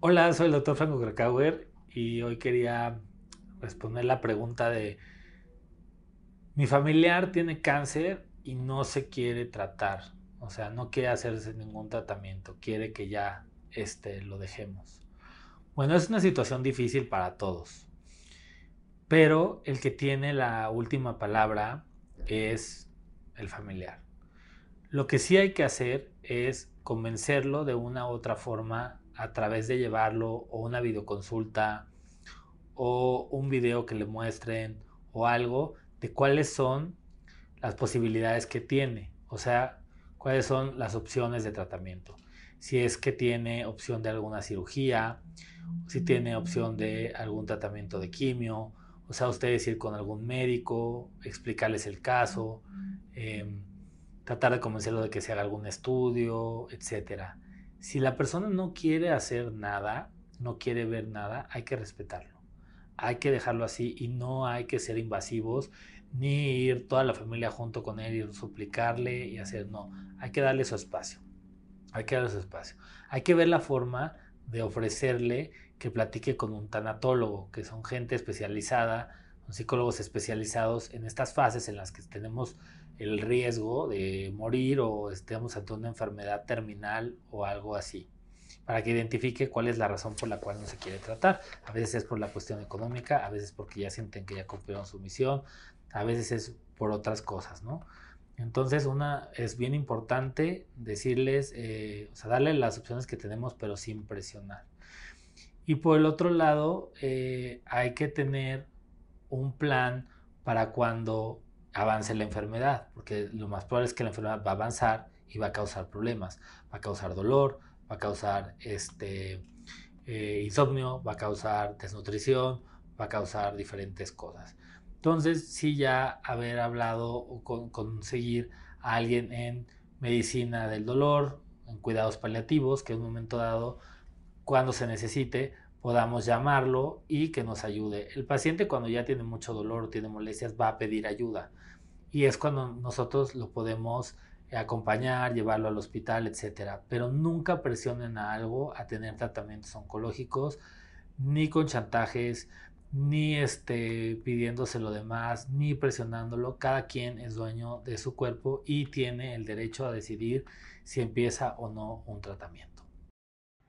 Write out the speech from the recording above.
Hola, soy el doctor Franco Krakauer y hoy quería responder la pregunta de mi familiar tiene cáncer y no se quiere tratar, o sea, no quiere hacerse ningún tratamiento, quiere que ya este, lo dejemos. Bueno, es una situación difícil para todos, pero el que tiene la última palabra es el familiar. Lo que sí hay que hacer es convencerlo de una u otra forma a través de llevarlo o una videoconsulta o un video que le muestren o algo de cuáles son las posibilidades que tiene, o sea, cuáles son las opciones de tratamiento. Si es que tiene opción de alguna cirugía, si tiene opción de algún tratamiento de quimio, o sea, ustedes ir con algún médico, explicarles el caso, em, tratar de convencerlo de que se haga algún estudio, etcétera. Si la persona no quiere hacer nada, no quiere ver nada, hay que respetarlo. Hay que dejarlo así y no hay que ser invasivos ni ir toda la familia junto con él y suplicarle y hacer, no, hay que darle su espacio. Hay que darle su espacio. Hay que ver la forma de ofrecerle que platique con un tanatólogo, que son gente especializada, psicólogos especializados en estas fases en las que tenemos el riesgo de morir o estemos ante una enfermedad terminal o algo así, para que identifique cuál es la razón por la cual no se quiere tratar. A veces es por la cuestión económica, a veces porque ya sienten que ya cumplieron su misión, a veces es por otras cosas, ¿no? Entonces, una es bien importante decirles, eh, o sea, darle las opciones que tenemos, pero sin presionar. Y por el otro lado, eh, hay que tener un plan para cuando avance la enfermedad, porque lo más probable es que la enfermedad va a avanzar y va a causar problemas, va a causar dolor, va a causar este, eh, insomnio, va a causar desnutrición, va a causar diferentes cosas. Entonces, sí ya haber hablado o conseguir a alguien en medicina del dolor, en cuidados paliativos, que en un momento dado, cuando se necesite, podamos llamarlo y que nos ayude. El paciente cuando ya tiene mucho dolor o tiene molestias va a pedir ayuda y es cuando nosotros lo podemos acompañar, llevarlo al hospital, etcétera. Pero nunca presionen a algo a tener tratamientos oncológicos, ni con chantajes, ni este, pidiéndose lo demás, ni presionándolo. Cada quien es dueño de su cuerpo y tiene el derecho a decidir si empieza o no un tratamiento.